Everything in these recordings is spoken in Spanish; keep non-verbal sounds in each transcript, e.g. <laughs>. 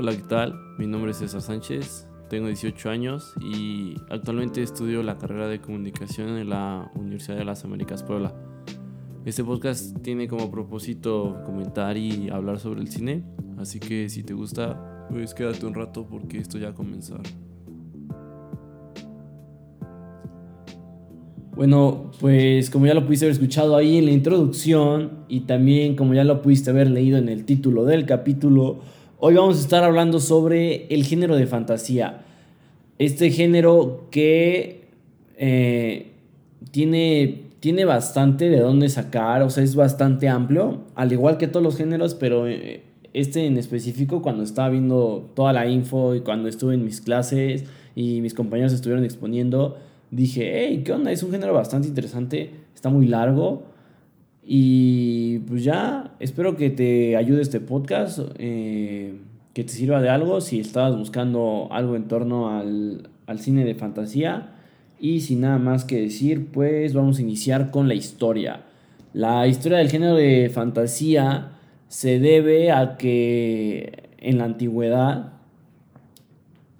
Hola, ¿qué tal? Mi nombre es César Sánchez, tengo 18 años y actualmente estudio la carrera de comunicación en la Universidad de las Américas Puebla. Este podcast tiene como propósito comentar y hablar sobre el cine, así que si te gusta, pues quédate un rato porque esto ya a comenzar. Bueno, pues como ya lo pudiste haber escuchado ahí en la introducción y también como ya lo pudiste haber leído en el título del capítulo, hoy vamos a estar hablando sobre el género de fantasía. Este género que eh, tiene, tiene bastante de dónde sacar, o sea, es bastante amplio, al igual que todos los géneros, pero eh, este en específico cuando estaba viendo toda la info y cuando estuve en mis clases y mis compañeros estuvieron exponiendo, dije, hey, ¿qué onda? Es un género bastante interesante, está muy largo. Y pues ya, espero que te ayude este podcast, eh, que te sirva de algo si estabas buscando algo en torno al, al cine de fantasía. Y sin nada más que decir, pues vamos a iniciar con la historia. La historia del género de fantasía se debe a que en la antigüedad,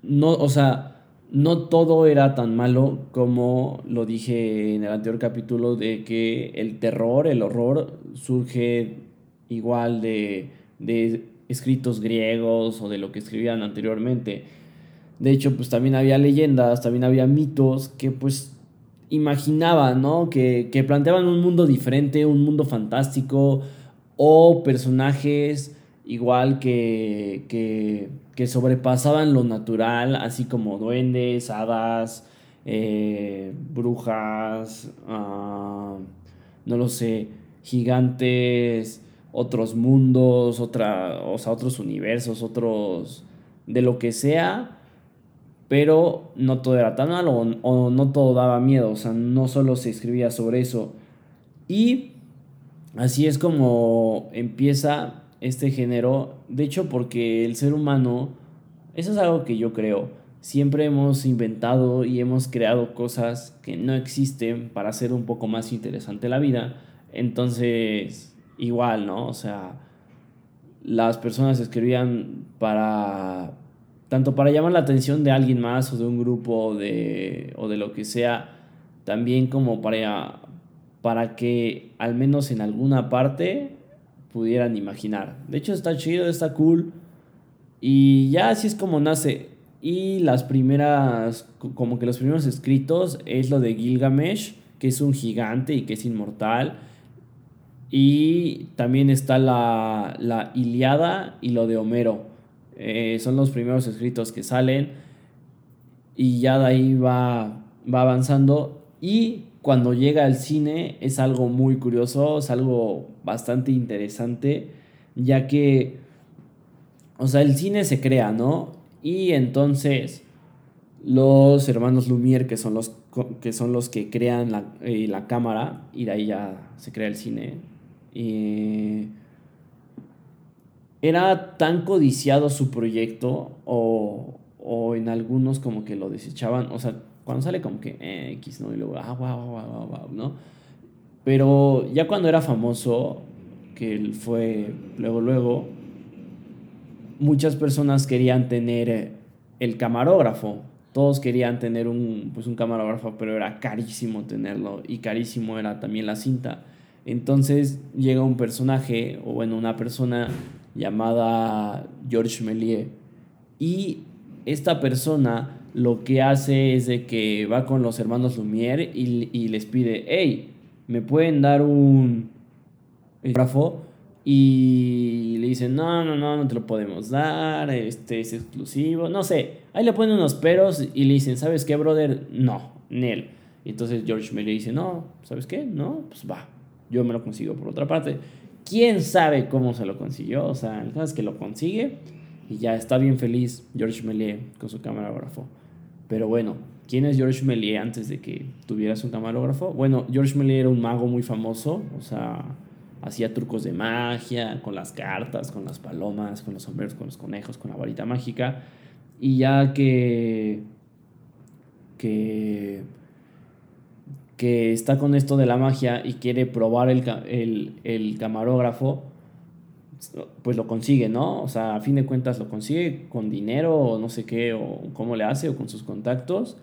no, o sea, no todo era tan malo como lo dije en el anterior capítulo de que el terror, el horror surge igual de, escritos griegos o de lo que escribían anteriormente. De hecho, pues también había leyendas, también había mitos que pues imaginaban, ¿no? Que, que planteaban un mundo diferente, un mundo fantástico o personajes igual que, que, sobrepasaban lo natural, así como duendes, hadas, eh, brujas, ah, no lo sé, gigantes, otros mundos, otra, o sea, otros universos, otros, de lo que sea, pero no todo era tan malo o no todo daba miedo, o sea, no solo se escribía sobre eso. Y así es como empieza este género, de hecho porque el ser humano, eso es algo que yo creo, siempre hemos inventado y hemos creado cosas que no existen para hacer un poco más interesante la vida, entonces igual, ¿no? O sea, las personas escribían para tanto para llamar la atención de alguien más o de un grupo de, o de lo que sea, también como para, para que al menos en alguna parte pudieran imaginar. De hecho está chido, está cool. Y ya así es como nace. Y las primeras, como que los primeros escritos es lo de Gilgamesh, que es un gigante y que es inmortal. Y también está la, la Iliada y lo de Homero. Eh, son los primeros escritos que salen. Y ya de ahí va, va avanzando. Y cuando llega al cine es algo muy curioso, es algo bastante interesante, ya que, o sea, el cine se crea, ¿no? Y entonces los hermanos Lumière, que son los que, son los que crean la, eh, la cámara, y de ahí ya se crea el cine, y era tan codiciado su proyecto, o, o en algunos como que lo desechaban, o sea, cuando sale como que eh, X, ¿no? Y luego, ah, wow, wow, wow, ¿no? Pero ya cuando era famoso, que él fue luego, luego, muchas personas querían tener el camarógrafo. Todos querían tener un, pues un camarógrafo, pero era carísimo tenerlo y carísimo era también la cinta. Entonces llega un personaje, o bueno, una persona llamada Georges Méliès. Y esta persona lo que hace es de que va con los hermanos Lumière y, les pide, hey, ¿me pueden dar un grafo? Y le dicen, no, no, no, no te lo podemos dar, este es exclusivo, no sé. Ahí le ponen unos peros y le dicen, ¿sabes qué, brother? No, Nel. Y entonces George me le dice, no, ¿sabes qué? No, pues va, yo me lo consigo por otra parte. ¿Quién sabe cómo se lo consiguió? O sea, el caso que lo consigue y ya está bien feliz George Méliès con su camarógrafo. Pero bueno, ¿quién es George Méliès antes de que tuvieras un camarógrafo? Bueno, George Méliès era un mago muy famoso, o sea, hacía trucos de magia, con las cartas, con las palomas, con los sombreros, con los conejos, con la varita mágica. Y ya que, que, que está con esto de la magia y quiere probar el, el, el camarógrafo, pues lo consigue, ¿no? O sea, a fin de cuentas lo consigue con dinero o no sé qué, o cómo le hace, o con sus contactos.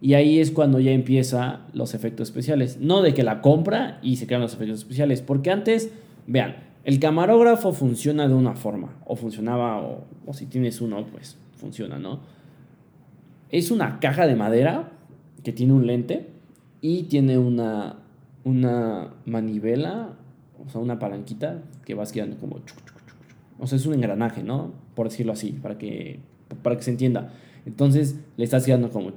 Y ahí es cuando ya empieza los efectos especiales. No de que la compra y se crean los efectos especiales. Porque antes, vean, el camarógrafo funciona de una forma. O funcionaba, o, o si tienes uno, pues funciona, ¿no? Es una caja de madera que tiene un lente y tiene una, una manivela, o sea, una palanquita que vas girando como... O sea, es un engranaje, ¿no? Por decirlo así, para que, para que se entienda. Entonces le estás girando como...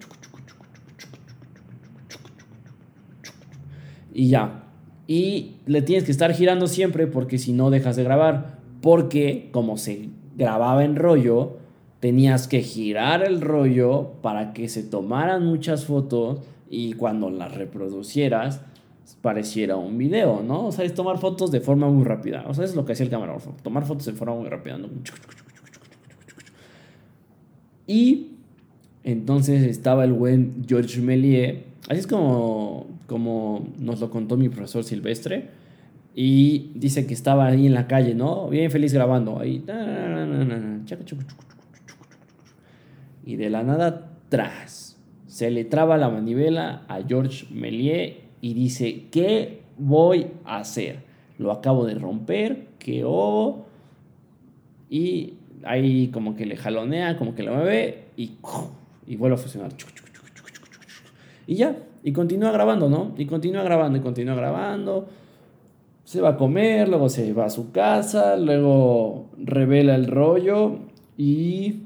Y ya. Y le tienes que estar girando siempre porque si no dejas de grabar. Porque como se grababa en rollo, tenías que girar el rollo para que se tomaran muchas fotos y cuando las reproducieras pareciera un video, ¿no? O sea, es tomar fotos de forma muy rápida. O sea, es lo que hacía el camarógrafo, tomar fotos de forma muy rápida. Y entonces estaba el buen George Méliès, así es como, como nos lo contó mi profesor Silvestre, y dice que estaba ahí en la calle, ¿no? Bien feliz grabando, ahí. Y de la nada, tras, se le traba la manivela a George Méliès y dice, ¿qué voy a hacer? Lo acabo de romper, ¿qué? Y ahí como que le jalonea, como que lo mueve y, y vuelve a funcionar. Y ya, y continúa grabando, ¿no? Y continúa grabando y continúa grabando. Se va a comer, luego se va a su casa, luego revela el rollo y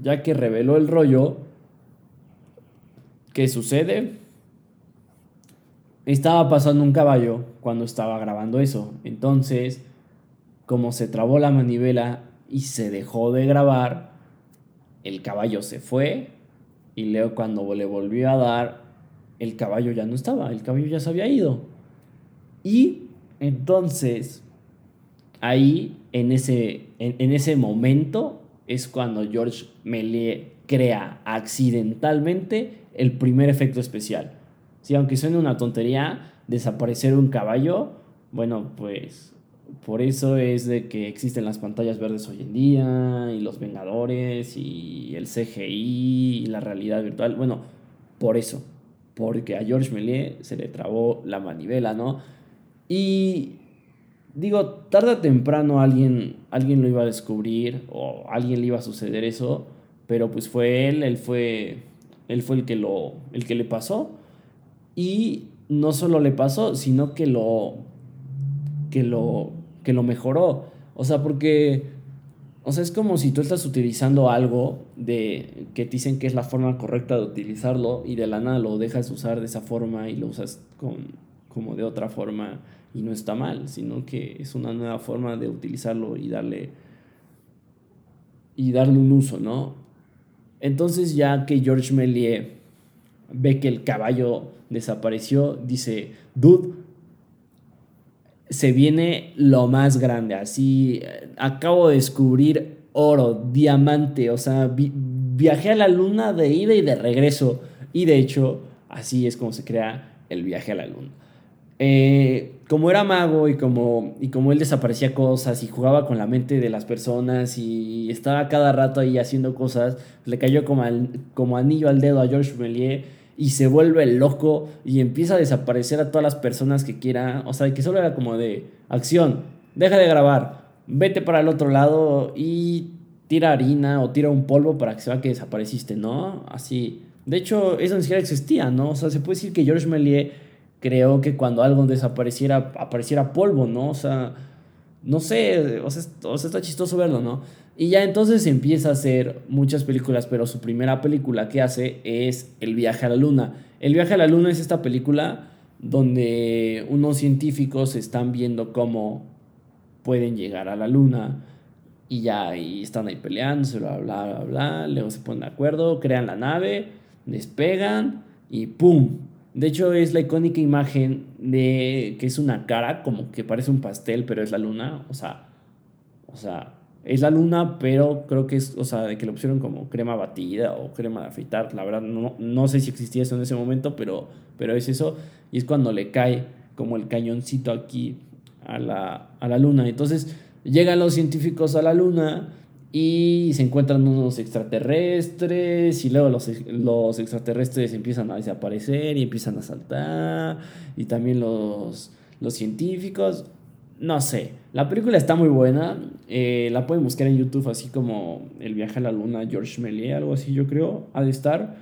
ya que reveló el rollo, ¿qué sucede? Estaba pasando un caballo cuando estaba grabando eso. Entonces, como se trabó la manivela y se dejó de grabar, el caballo se fue y luego cuando le volvió a dar, el caballo ya no estaba, el caballo ya se había ido. Y entonces, ahí, en ese, en, ese momento, es cuando George Méliès crea accidentalmente el primer efecto especial Sí, aunque suene una tontería, desaparecer un caballo, bueno, pues por eso es de que existen las pantallas verdes hoy en día, y los Vengadores, y el CGI, y la realidad virtual. Bueno, por eso, porque a George Méliès se le trabó la manivela, ¿no? Y digo, tarde o temprano alguien, alguien lo iba a descubrir, o alguien le iba a suceder eso, pero pues fue él, él fue, él fue el, que lo, el que le pasó. Y no solo le pasó, sino que lo, que lo, que lo mejoró. O sea, porque, o sea, es como si tú estás utilizando algo de que te dicen que es la forma correcta de utilizarlo y de la nada lo dejas usar de esa forma y lo usas con, como de otra forma y no está mal, sino que es una nueva forma de utilizarlo y darle y darle un uso, ¿no? Entonces ya que George Méliès ve que el caballo desapareció, dice, dude, se viene lo más grande, así, acabo de descubrir oro, diamante, o sea, viajé a la luna de ida y de regreso, y de hecho, así es como se crea el viaje a la luna. Eh, como era mago y como, y como él desaparecía cosas y jugaba con la mente de las personas y estaba cada rato ahí haciendo cosas, le cayó como, como anillo al dedo a George Méliès y se vuelve loco y empieza a desaparecer a todas las personas que quiera. O sea, que solo era como de acción, deja de grabar, vete para el otro lado y tira harina o tira un polvo para que se vea que desapareciste, ¿no? Así. De hecho, eso ni siquiera existía, ¿no? O sea, se puede decir que George Méliès creó que cuando algo desapareciera, apareciera polvo, ¿no? O sea, no sé, o sea, o sea está chistoso verlo, ¿no? Y ya entonces empieza a hacer muchas películas, pero su primera película que hace es El viaje a la luna. El viaje a la luna es esta película donde unos científicos están viendo cómo pueden llegar a la luna y ya y están ahí peleándose, bla, bla, bla, bla, luego se ponen de acuerdo, crean la nave, despegan y ¡pum! De hecho es la icónica imagen de que es una cara como que parece un pastel, pero es la luna, o sea, o sea, es la luna, pero creo que es, o sea, de que lo pusieron como crema batida o crema de afeitar. La verdad, no, no sé si existía eso en ese momento, pero, pero es eso. Y es cuando le cae como el cañoncito aquí a la, a la luna. Entonces, llegan los científicos a la luna y se encuentran unos extraterrestres y luego los, los extraterrestres empiezan a desaparecer y empiezan a saltar y también los, los científicos. No sé, la película está muy buena, eh, la pueden buscar en YouTube así como El viaje a la luna, George Méliès, algo así yo creo, ha de estar.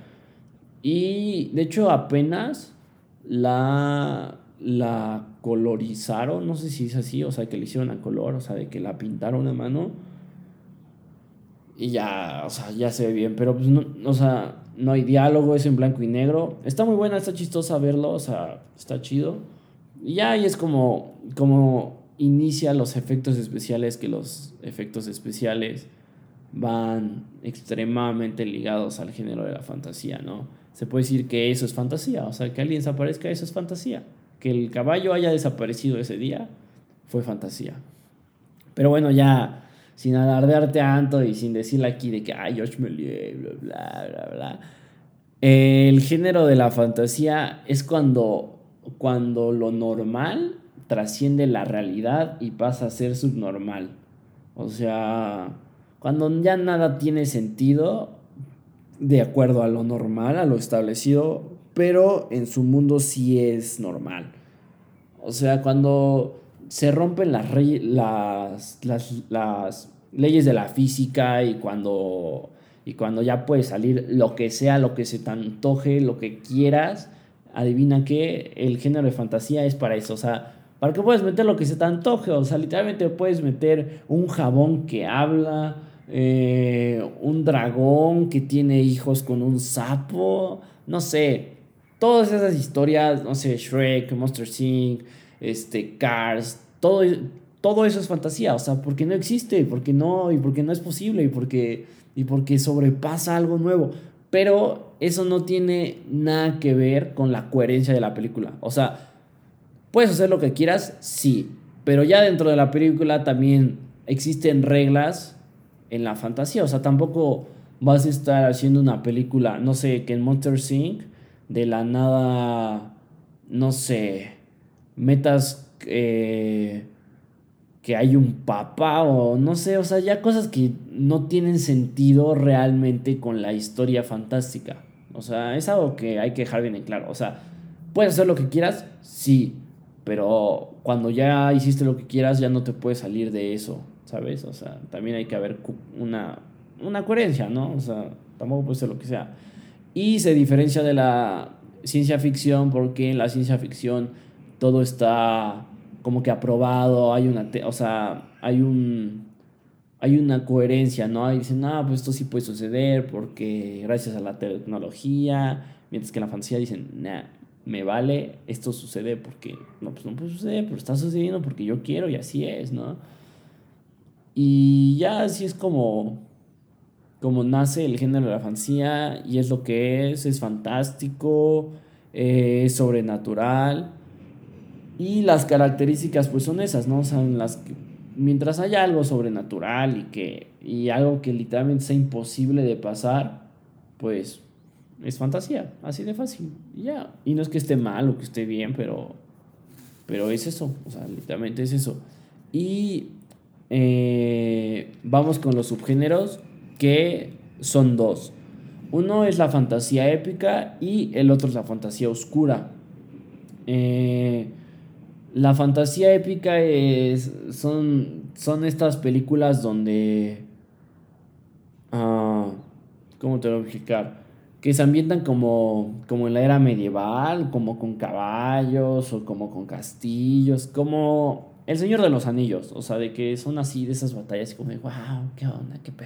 Y de hecho apenas la, la colorizaron, no sé si es así, o sea, que le hicieron a color, o sea, de que la pintaron a mano. Y ya, o sea, ya se ve bien, pero pues no, o sea, no hay diálogo, es en blanco y negro. Está muy buena, está chistosa verlo, o sea, está chido. Y ya ahí es como, como inicia los efectos especiales, que los efectos especiales van extremadamente ligados al género de la fantasía, ¿no? Se puede decir que eso es fantasía, o sea, que alguien desaparezca, eso es fantasía. Que el caballo haya desaparecido ese día, fue fantasía. Pero bueno, ya sin alardear tanto y sin decirle aquí de que, ay, Méliès, bla, bla, bla, bla. El género de la fantasía es cuando, cuando lo normal trasciende la realidad y pasa a ser subnormal. O sea, cuando ya nada tiene sentido de acuerdo a lo normal, a lo establecido, pero en su mundo sí es normal. O sea, cuando se rompen las, las, las, leyes de la física y cuando, y cuando ya puede salir lo que sea, lo que se te antoje, lo que quieras, adivina que el género de fantasía es para eso. O sea, para que puedas meter lo que se te antoje. O sea, literalmente puedes meter un jabón que habla, eh, un dragón que tiene hijos con un sapo, no sé. Todas esas historias, no sé, Shrek, Monster Inc., este, Cars, todo, todo eso es fantasía, o sea, porque no existe, porque no, y porque no es posible, y porque, y porque sobrepasa algo nuevo. Pero eso no tiene nada que ver con la coherencia de la película. O sea, ¿Puedes hacer lo que quieras? Sí. Pero ya dentro de la película también existen reglas en la fantasía. O sea, tampoco vas a estar haciendo una película, no sé, que en Monster Inc. de la nada, no sé, metas eh, que hay un papá o no sé, o sea, ya cosas que no tienen sentido realmente con la historia fantástica. O sea, es algo que hay que dejar bien en claro. O sea, ¿puedes hacer lo que quieras? Sí. Pero cuando ya hiciste lo que quieras, ya no te puedes salir de eso, ¿sabes? O sea, también hay que haber una, una coherencia, ¿no? O sea, tampoco puede ser lo que sea. Y se diferencia de la ciencia ficción porque en la ciencia ficción todo está como que aprobado, hay una, o sea, hay un, hay una coherencia, ¿no? Dicen, ah, pues esto sí puede suceder porque gracias a la tecnología, mientras que la fantasía dicen, nah, me vale, esto sucede porque, no, pues no puede suceder, pero está sucediendo porque yo quiero y así es, ¿no? Y ya así es como, como nace el género de la fantasía y es lo que es, es fantástico, es sobrenatural y las características pues son esas, ¿no? O sea, las que, mientras haya algo sobrenatural y que y algo que literalmente sea imposible de pasar, pues es fantasía, así de fácil. Y ya. Y no es que esté mal o que esté bien, pero, pero es eso. O sea, literalmente es eso. Y eh, vamos con los subgéneros, que son dos. Uno es la fantasía épica y el otro es la fantasía oscura. Eh, la fantasía épica es, son, son estas películas donde... Uh, ¿Cómo te lo voy a explicar? que se ambientan como, como en la era medieval, como con caballos o como con castillos, como El Señor de los Anillos, o sea, de que son así de esas batallas como de, wow, qué onda, qué pe...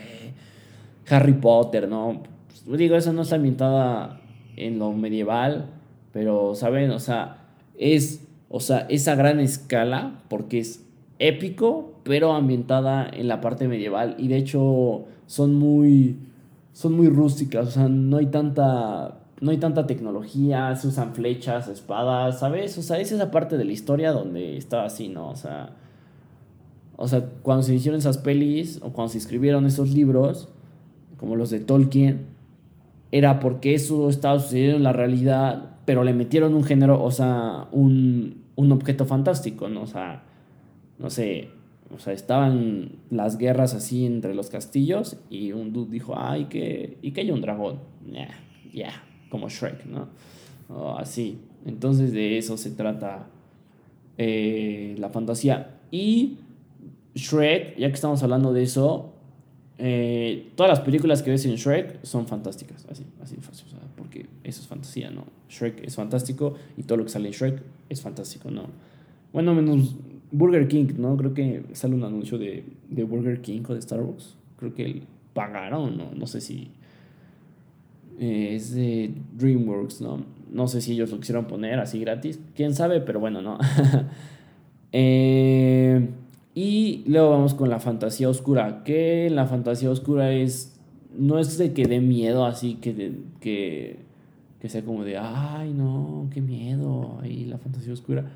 Harry Potter, ¿no? Digo, eso no está ambientada en lo medieval, pero, ¿saben? O sea, es, o sea, esa gran escala, porque es épico, pero ambientada en la parte medieval, y de hecho son muy son muy rústicas, o sea, no hay tanta no hay tanta tecnología, se usan flechas, espadas, ¿sabes? O sea, es esa parte de la historia donde estaba así, ¿no? O sea, o sea, cuando se hicieron esas pelis o cuando se escribieron esos libros, como los de Tolkien, era porque eso estaba sucediendo en la realidad, pero le metieron un género, o sea, un, un objeto fantástico, ¿no? O sea, no sé, O sea, estaban las guerras así entre los castillos y un dude dijo, ay, que, y que hay un dragón. Ya, yeah, como Shrek, ¿no? así. Entonces de eso se trata eh, la fantasía. Y Shrek, ya que estamos hablando de eso, eh, todas las películas que ves en Shrek son fantásticas, así, así fácil, porque eso es fantasía, ¿no? Shrek es fantástico y todo lo que sale en Shrek es fantástico, ¿no? Bueno, menos Burger King, ¿no? Creo que sale un anuncio de, de Burger King o de Starbucks. Creo que pagaron, ¿no? No sé si eh, es de DreamWorks, ¿no? No sé si ellos lo quisieron poner así gratis. Quién sabe, pero bueno, ¿no? <laughs> eh, y luego vamos con la fantasía oscura. Que la fantasía oscura es. No es de que dé miedo así, que, que, que sea como de, ay, no, qué miedo. Ahí la fantasía oscura.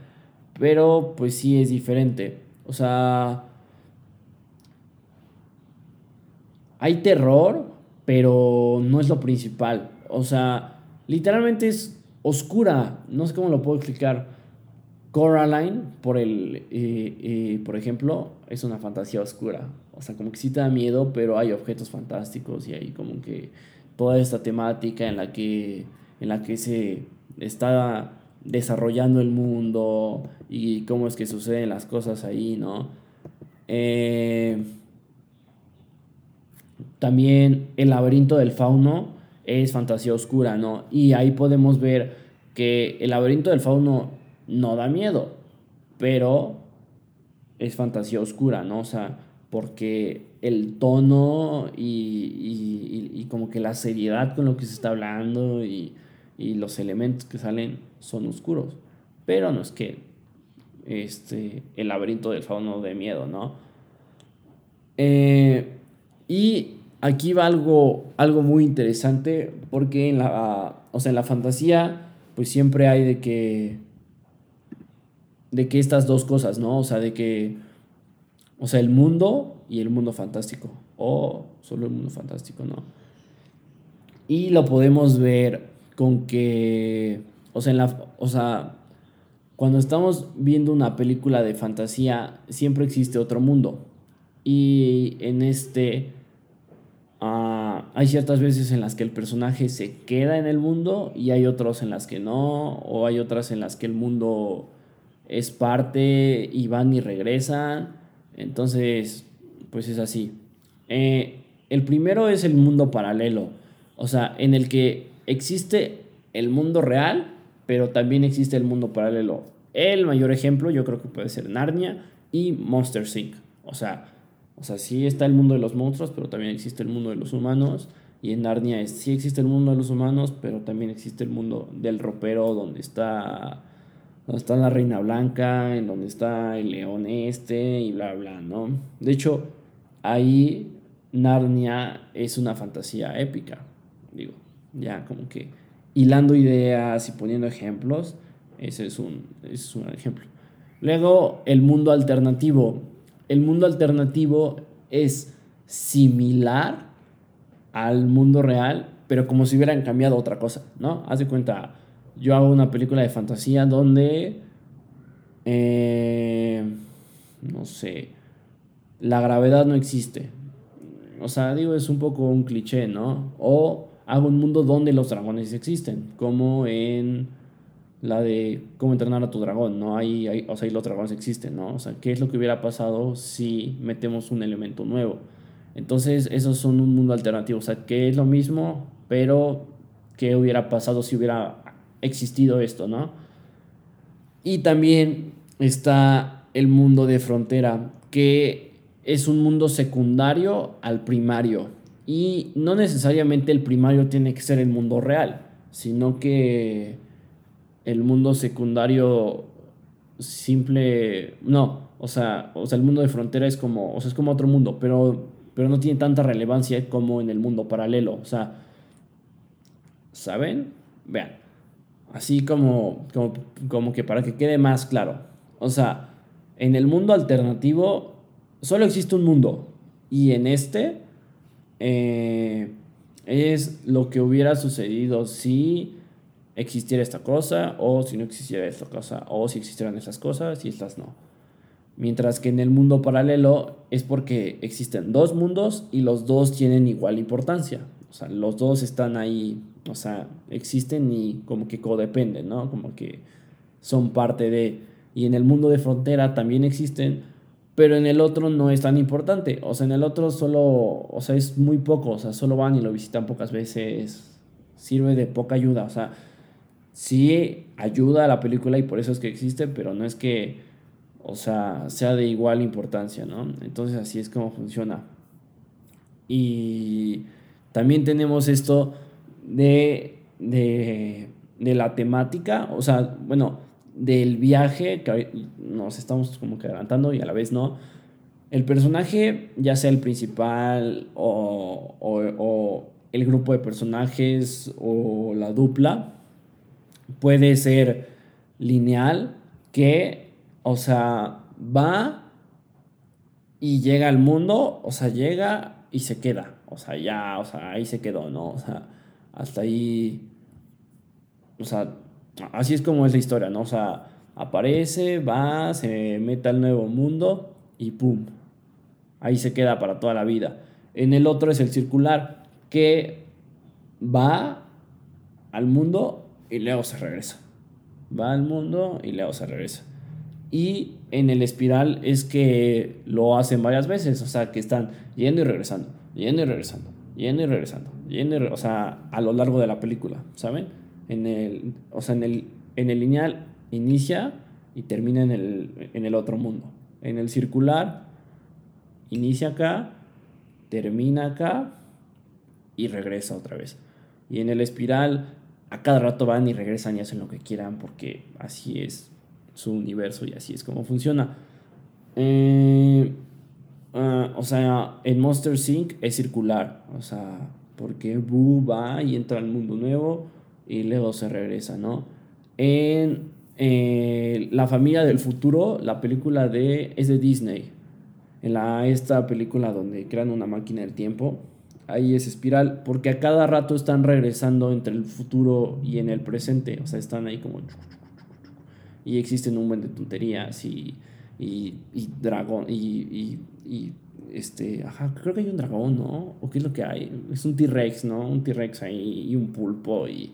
Pero pues sí es diferente. O sea. Hay terror, pero no es lo principal. O sea, literalmente es oscura. No sé cómo lo puedo explicar. Coraline, por, el, por ejemplo, es una fantasía oscura. O sea, como que sí te da miedo, pero hay objetos fantásticos y hay como que toda esta temática en la que, en la que se está desarrollando el mundo y cómo es que suceden las cosas ahí, ¿no? Eh, también el laberinto del fauno es fantasía oscura, ¿no? Y ahí podemos ver que el laberinto del fauno no da miedo, pero es fantasía oscura, ¿no? O sea, porque el tono y, como que la seriedad con lo que se está hablando y, los elementos que salen son oscuros. Pero no es que este, el laberinto del fauno de miedo, ¿no? Eh, y aquí va algo, algo muy interesante porque en la, o sea, en la fantasía pues siempre hay de que de que estas dos cosas, ¿no? O sea, de que, o sea, el mundo y el mundo fantástico, o solo el mundo fantástico, ¿no? Y lo podemos ver con que, o sea, en la, o sea, cuando estamos viendo una película de fantasía, siempre existe otro mundo. Y en este, uh, hay ciertas veces en las que el personaje se queda en el mundo y hay otros en las que no, o hay otras en las que el mundo es parte y van y regresan. Entonces, pues es así. Eh, el primero es el mundo paralelo, o sea, en el que existe el mundo real, pero también existe el mundo paralelo. El mayor ejemplo yo creo que puede ser Narnia y Monster Inc. O sea, o sea, sí está el mundo de los monstruos, pero también existe el mundo de los humanos. Y en Narnia sí existe el mundo de los humanos, pero también existe el mundo del ropero donde está donde está la reina blanca, en donde está el león este y bla, bla, ¿no? De hecho, ahí Narnia es una fantasía épica, digo, ya como que hilando ideas y poniendo ejemplos, ese es un, es un ejemplo. Luego, el mundo alternativo. El mundo alternativo es similar al mundo real, pero como si hubieran cambiado otra cosa, ¿no? Haz de cuenta, yo hago una película de fantasía donde, eh, no sé, la gravedad no existe. O sea, digo, es un poco un cliché, ¿no? O hago un mundo donde los dragones existen, como en la de cómo entrenar a tu dragón, ¿no? Ahí, hay, o sea, ahí los dragones existen, ¿no? O sea, ¿qué es lo que hubiera pasado si metemos un elemento nuevo? Entonces, esos son un mundo alternativo, o sea, que es lo mismo, pero ¿qué hubiera pasado si hubiera existido esto, ¿no? Y también está el mundo de frontera, que es un mundo secundario al primario. Y no necesariamente el primario tiene que ser el mundo real, sino que el mundo secundario simple, no, o sea, o sea, el mundo de frontera es como, o sea, es como otro mundo, pero, pero no tiene tanta relevancia como en el mundo paralelo, o sea, ¿saben? Vean, Así como, como, que para que quede más claro. O sea, en el mundo alternativo solo existe un mundo. Y en este eh, es lo que hubiera sucedido si existiera esta cosa o si no existiera esta cosa o si existieran estas cosas y estas no. Mientras que en el mundo paralelo es porque existen dos mundos y los dos tienen igual importancia. O sea, los dos están ahí, o sea, existen y como que codependen, ¿no? Como que son parte de... Y en el mundo de frontera también existen, pero en el otro no es tan importante. O sea, en el otro solo, o sea, es muy poco, o sea, solo van y lo visitan pocas veces, sirve de poca ayuda, o sea, sí ayuda a la película y por eso es que existe, pero no es que, o sea, sea de igual importancia, ¿no? Entonces así es como funciona. Y también tenemos esto de, de, de la temática, o sea, bueno, del viaje, que nos estamos como que adelantando y a la vez no. El personaje, ya sea el principal o, o, el grupo de personajes o la dupla, puede ser lineal, que, o sea, va y llega al mundo, o sea, llega y se queda, o sea, ya, o sea, ahí se quedó, ¿no? O sea, hasta ahí, o sea, Así es como es la historia, ¿no? O sea, aparece, va, se mete al nuevo mundo y ¡pum! Ahí se queda para toda la vida. En el otro es el circular, que va al mundo y luego se regresa. Va al mundo y luego se regresa. Y en el espiral es que lo hacen varias veces, o sea, que están yendo y regresando, yendo y regresando, yendo y regresando, yendo o sea, a lo largo de la película, ¿saben? en el, o sea, en el, en el lineal inicia y termina en el, en el otro mundo. En el circular inicia acá, termina acá y regresa otra vez. Y en el espiral a cada rato van y regresan y hacen lo que quieran porque así es su universo y así es como funciona. Eh, ah, o sea, en Monster Sync es circular. O sea, porque Boo va y entra al mundo nuevo y luego se regresa, ¿no? En eh, La familia del futuro, la película de, es de Disney. En la, esta película donde crean una máquina del tiempo, ahí es espiral, porque a cada rato están regresando entre el futuro y en el presente, o sea, están ahí como... Y existen un buen de tonterías y, y, y dragón, y, y, este, ajá, creo que hay un dragón, ¿no? ¿O qué es lo que hay? Es un T-Rex, ¿no? Un T-Rex ahí y un pulpo y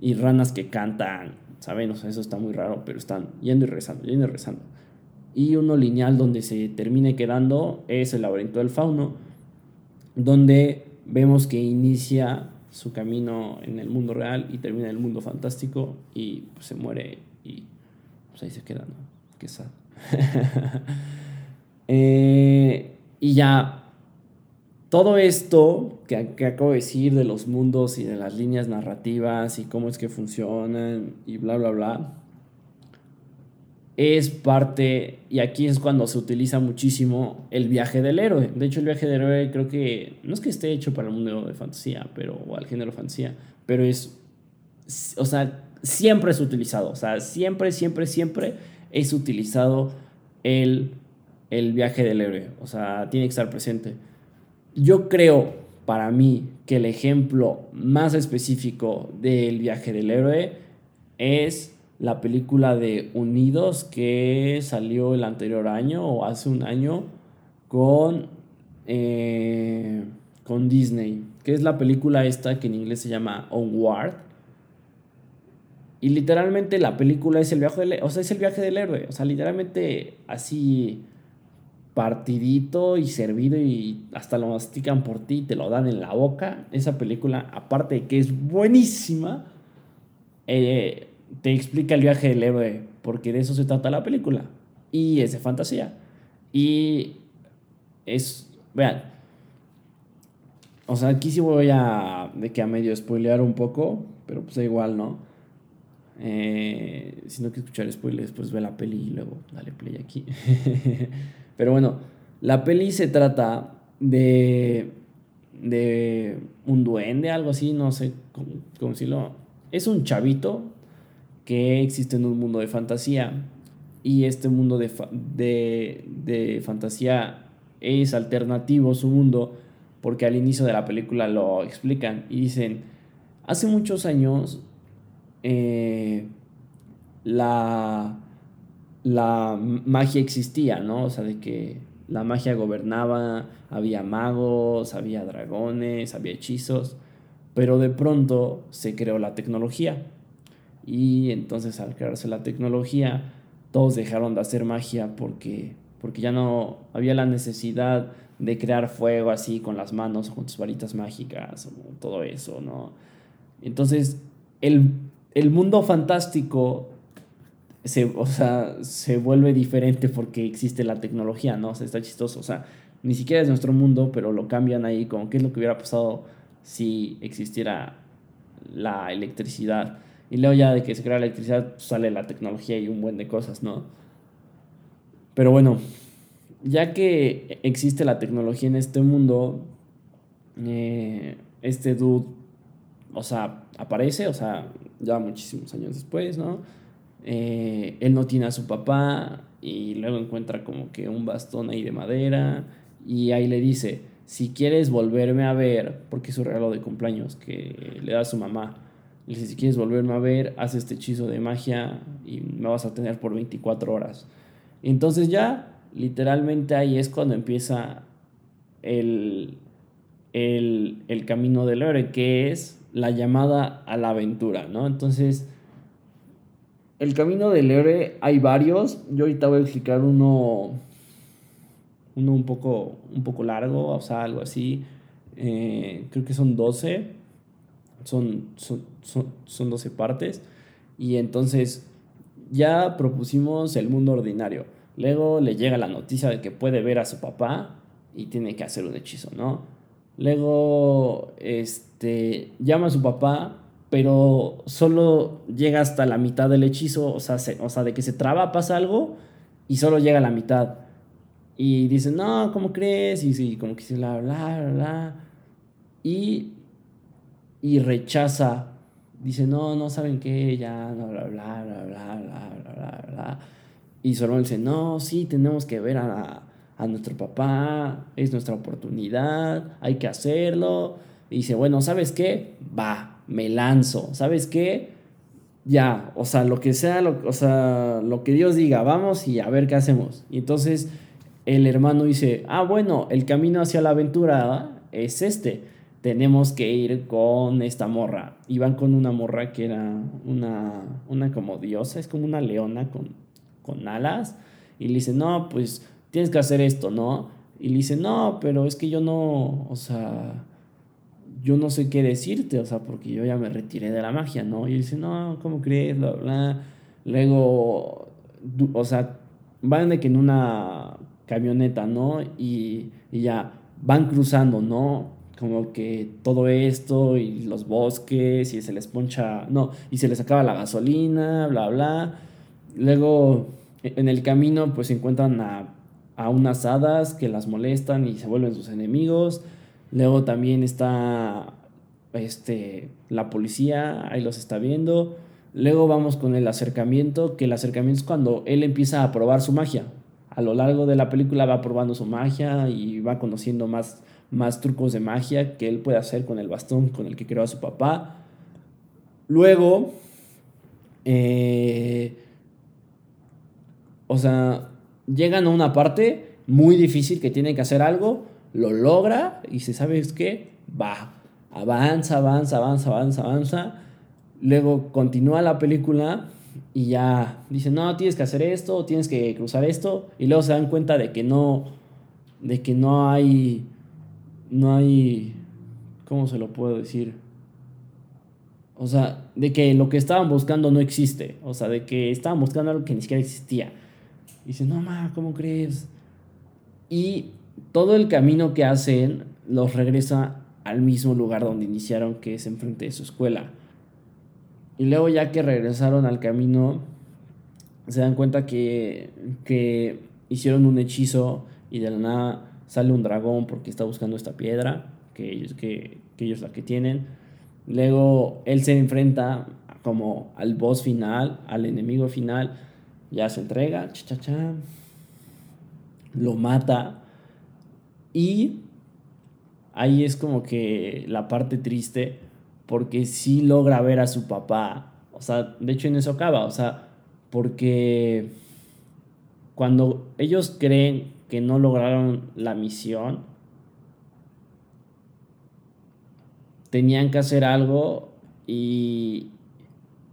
y ranas que cantan, ¿saben? O sea, eso está muy raro, pero están yendo y rezando, yendo y rezando. Y uno lineal donde se termine quedando es el laberinto del fauno, donde vemos que inicia su camino en el mundo real y termina en el mundo fantástico y pues, se muere y pues ahí se queda, ¿no? Qué sad. <laughs> Eh, y ya todo esto que, acabo de decir de los mundos y de las líneas narrativas y cómo es que funcionan y bla, bla, bla, es parte, y aquí es cuando se utiliza muchísimo el viaje del héroe. De hecho, el viaje del héroe creo que no es que esté hecho para el mundo de fantasía, pero, o al género fantasía, pero es, o sea, siempre es utilizado, o sea, siempre, siempre, siempre es utilizado el, el viaje del héroe, o sea, tiene que estar presente. Yo creo, para mí, que el ejemplo más específico del viaje del héroe es la película de Unidos que salió el anterior año o hace un año con, eh, con Disney, que es la película esta que en inglés se llama Onward. Y literalmente la película es el viaje del, o sea, es el viaje del héroe, o sea, literalmente así partidito y servido y hasta lo mastican por ti y te lo dan en la boca. Esa película, aparte de que es buenísima, eh, te explica el viaje del héroe, porque de eso se trata la película. Y es de fantasía. Y es, vean, o sea, aquí sí voy a, de que a medio spoilear un poco, pero pues da igual, ¿no? Eh, si no quieres escuchar spoilers, pues ve la peli y luego dale play aquí. <laughs> Pero bueno, la peli se trata de, de un duende, algo así, no sé cómo, decirlo. Es un chavito que existe en un mundo de fantasía y este mundo de, de, de fantasía es alternativo, su mundo, porque al inicio de la película lo explican y dicen, hace muchos años eh, la la magia existía, ¿no? O sea, de que la magia gobernaba, había magos, había dragones, había hechizos, pero de pronto se creó la tecnología. Y entonces al crearse la tecnología, todos dejaron de hacer magia porque, porque ya no había la necesidad de crear fuego así con las manos, con tus varitas mágicas, o todo eso, ¿no? Entonces, el, el mundo fantástico se, o sea, se vuelve diferente porque existe la tecnología, ¿no? O sea, está chistoso. O sea, ni siquiera es nuestro mundo, pero lo cambian ahí como qué es lo que hubiera pasado si existiera la electricidad. Y luego ya de que se crea la electricidad pues, sale la tecnología y un buen de cosas, ¿no? Pero bueno, ya que existe la tecnología en este mundo, eh, este dude, o sea, aparece, o sea, ya muchísimos años después, ¿no? Eh, él no tiene a su papá y luego encuentra como que un bastón ahí de madera y ahí le dice, si quieres volverme a ver, porque es su regalo de cumpleaños que le da a su mamá, le dice, si quieres volverme a ver, haz este hechizo de magia y me vas a tener por 24 horas. Entonces ya literalmente ahí es cuando empieza el, el, el camino del héroe, que es la llamada a la aventura, ¿no? Entonces, el camino del héroe hay varios. Yo ahorita voy a explicar uno, uno un, poco, un poco largo, o sea, algo así. Eh, creo que son 12. Son, son, son, son 12 partes. Y entonces ya propusimos el mundo ordinario. Luego le llega la noticia de que puede ver a su papá y tiene que hacer un hechizo, ¿no? Luego, este, llama a su papá, pero solo llega hasta la mitad del hechizo, o sea, o sea, de que se traba, pasa algo y solo llega a la mitad. Y dice, no, ¿cómo crees? Y, sí, como que se bla, bla, bla. Y, y rechaza. Dice, no, no saben qué, ya, bla, bla, bla, bla, bla, bla, bla. Y hermano dice, no, sí, tenemos que ver a, nuestro papá, es nuestra oportunidad, hay que hacerlo. Y dice, bueno, ¿sabes qué? Va, me lanzo. ¿Sabes qué? Ya, o sea, lo que sea, lo, o sea, lo que Dios diga, vamos y a ver qué hacemos. Y entonces el hermano dice, ah, bueno, el camino hacia la aventura es este. Tenemos que ir con esta morra. Y van con una morra que era una, una como diosa, es como una leona con con alas y le dice, no, pues tienes que hacer esto, ¿no? Y le dice, no, pero es que yo no, o sea, yo no sé qué decirte, o sea, porque yo ya me retiré de la magia, ¿no? Y dice, no, ¿cómo crees? Bla, bla. Luego, o sea, van de que en una camioneta, ¿no? Y, y ya van cruzando, ¿no? Como que todo esto y los bosques y se les poncha, no, y se les acaba la gasolina, bla, bla. Luego en el camino pues encuentran a, a unas hadas que las molestan y se vuelven sus enemigos. Luego también está este, la policía, ahí los está viendo. Luego vamos con el acercamiento, que el acercamiento es cuando él empieza a probar su magia. A lo largo de la película va probando su magia y va conociendo más, más trucos de magia que él puede hacer con el bastón con el que creó a su papá. Luego, eh, o sea, llegan a una parte muy difícil que tiene que hacer algo, lo logra y se sabe qué, va, avanza, avanza, avanza, avanza, avanza. Luego continúa la película y ya dice, no, tienes que hacer esto, tienes que cruzar esto. Y luego se dan cuenta de que no, de que no hay, no hay, ¿cómo se lo puedo decir? O sea, de que lo que estaban buscando no existe. O sea, de que estaban buscando algo que ni siquiera existía. Y dice, no, ma, ¿cómo crees? Y todo el camino que hacen los regresa al mismo lugar donde iniciaron, que es enfrente de su escuela. Y luego ya que regresaron al camino, se dan cuenta que, que hicieron un hechizo y de la nada sale un dragón porque está buscando esta piedra, que ellos, que, que ellos la que tienen. Luego él se enfrenta como al boss final, al enemigo final, ya se entrega, cha, cha, lo mata y ahí es como que la parte triste porque sí logra ver a su papá, o sea, de hecho en eso acaba, o sea, porque cuando ellos creen que no lograron la misión, tenían que hacer algo y,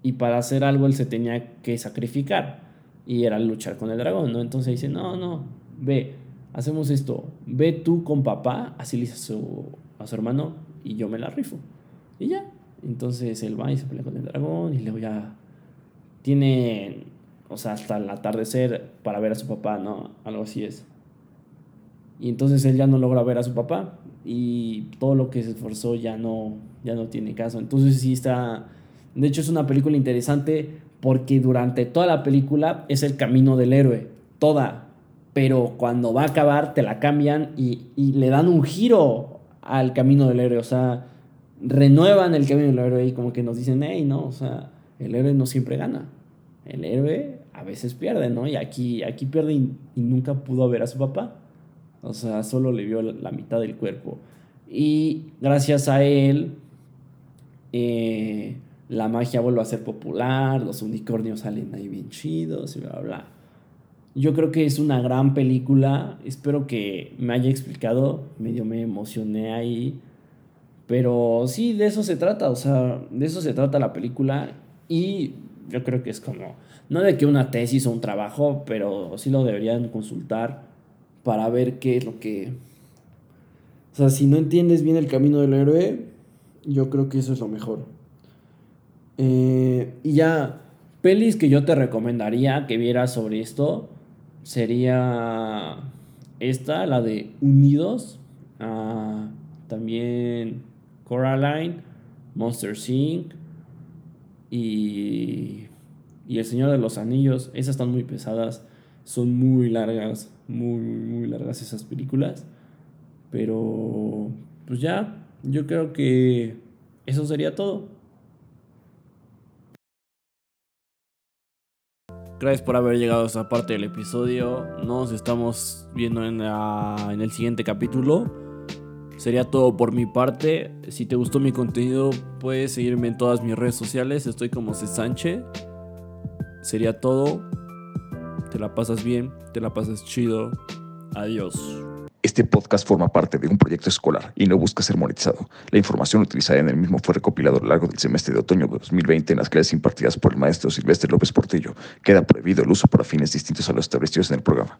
y para hacer algo él se tenía que sacrificar. Y era luchar con el dragón, ¿no? Entonces dice, no, no, ve, hacemos esto, ve tú con papá, así le dice a su, a su hermano y yo me la rifo. Y ya, entonces él va y se pelea con el dragón y luego ya tiene, o sea, hasta el atardecer para ver a su papá, ¿no? Algo así es. Y entonces él ya no logra ver a su papá y todo lo que se esforzó ya no, ya no tiene caso. Entonces sí está, de hecho es una película interesante porque durante toda la película es el camino del héroe, toda, pero cuando va a acabar te la cambian y, le dan un giro al camino del héroe, o sea, renuevan el camino del héroe y como que nos dicen, hey, no, o sea, el héroe no siempre gana, el héroe a veces pierde, ¿no? Y aquí, aquí pierde y, nunca pudo ver a su papá, o sea, solo le vio la mitad del cuerpo. Y gracias a él, eh, la magia vuelve a ser popular, los unicornios salen ahí bien chidos y bla, bla. Yo creo que es una gran película, espero que me haya explicado, medio me emocioné ahí, pero sí, de eso se trata, o sea, de eso se trata la película. Y yo creo que es como, no de que una tesis o un trabajo, pero sí lo deberían consultar para ver qué es lo que... O sea, si no entiendes bien el camino del héroe, yo creo que eso es lo mejor. Eh, y ya, pelis que yo te recomendaría que vieras sobre esto sería esta, la de Unidos, uh, también Coraline, Monster Inc. Y, y El Señor de los Anillos. Esas están muy pesadas, son muy largas, muy, muy largas esas películas. Pero, pues ya, yo creo que eso sería todo. Gracias por haber llegado a esta parte del episodio. Nos estamos viendo en, la, en el siguiente capítulo. Sería todo por mi parte. Si te gustó mi contenido, puedes seguirme en todas mis redes sociales. Estoy como Cesanche. Sería todo. Te la pasas bien, te la pasas chido. Adiós. Este podcast forma parte de un proyecto escolar y no busca ser monetizado. La información utilizada en el mismo fue recopilada a lo largo del semestre de otoño de 2020 en las clases impartidas por el maestro Silvestre López Portillo. Queda prohibido el uso para fines distintos a los establecidos en el programa.